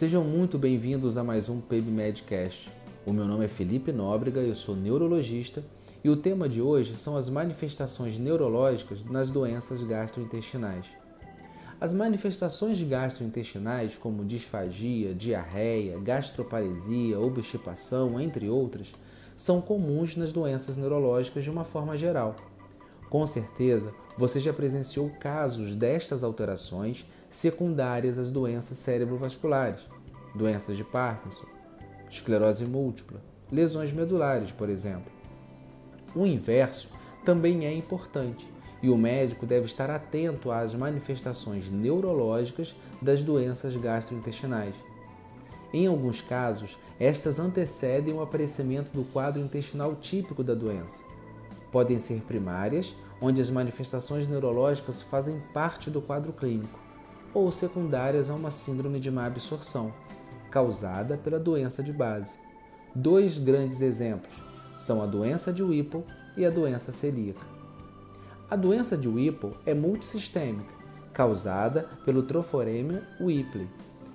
Sejam muito bem-vindos a mais um PebMedcast. O meu nome é Felipe Nóbrega, eu sou neurologista e o tema de hoje são as manifestações neurológicas nas doenças gastrointestinais. As manifestações gastrointestinais, como disfagia, diarreia, gastroparesia, obstipação, entre outras, são comuns nas doenças neurológicas de uma forma geral. Com certeza, você já presenciou casos destas alterações secundárias às doenças cerebrovasculares, doenças de Parkinson, esclerose múltipla, lesões medulares, por exemplo. O inverso também é importante e o médico deve estar atento às manifestações neurológicas das doenças gastrointestinais. Em alguns casos, estas antecedem o aparecimento do quadro intestinal típico da doença. Podem ser primárias, onde as manifestações neurológicas fazem parte do quadro clínico, ou secundárias a uma síndrome de má absorção, causada pela doença de base. Dois grandes exemplos são a doença de Whipple e a doença celíaca. A doença de Whipple é multissistêmica, causada pelo Troforemia Whipple,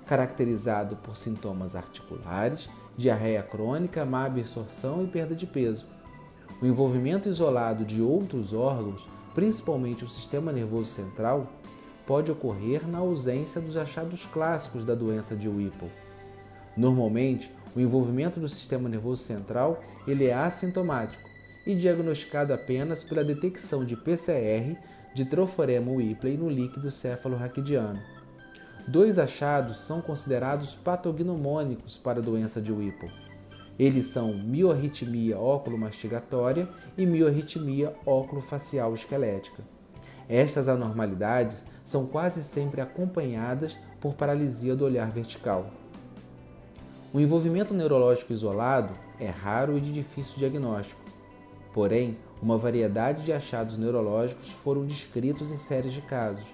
caracterizado por sintomas articulares, diarreia crônica, má absorção e perda de peso. O envolvimento isolado de outros órgãos, principalmente o sistema nervoso central, pode ocorrer na ausência dos achados clássicos da doença de Whipple. Normalmente, o envolvimento do sistema nervoso central ele é assintomático e diagnosticado apenas pela detecção de PCR de Troforema Whipple no líquido céfalo-raquidiano. Dois achados são considerados patognomônicos para a doença de Whipple. Eles são miorritmia óculo-mastigatória e miorritmia óculo-facial esquelética. Estas anormalidades são quase sempre acompanhadas por paralisia do olhar vertical. O envolvimento neurológico isolado é raro e de difícil diagnóstico. Porém, uma variedade de achados neurológicos foram descritos em séries de casos,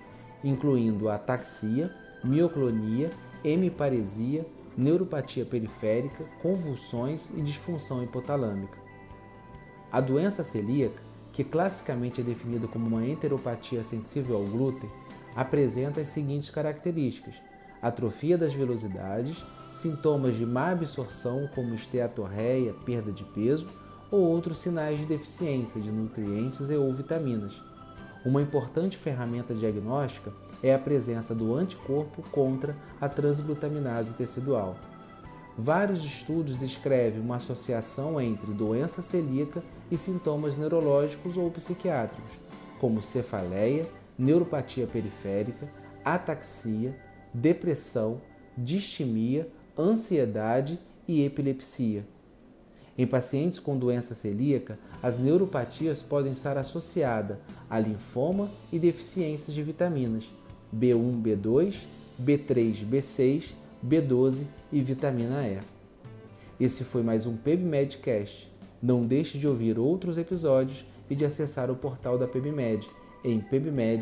incluindo ataxia, mioclonia, hemiparesia, neuropatia periférica, convulsões e disfunção hipotalâmica. A doença celíaca que classicamente é definida como uma enteropatia sensível ao glúten, apresenta as seguintes características: atrofia das velocidades, sintomas de má absorção como esteatorreia, perda de peso ou outros sinais de deficiência de nutrientes e ou vitaminas. Uma importante ferramenta diagnóstica é a presença do anticorpo contra a transglutaminase tecidual. Vários estudos descrevem uma associação entre doença celíaca e sintomas neurológicos ou psiquiátricos, como cefaleia, neuropatia periférica, ataxia, depressão, distimia, ansiedade e epilepsia. Em pacientes com doença celíaca, as neuropatias podem estar associadas a linfoma e deficiências de vitaminas B1, B2, B3, B6 B12 e vitamina E. Esse foi mais um PebMedcast. Não deixe de ouvir outros episódios e de acessar o portal da PebMed em pebmed.com.br.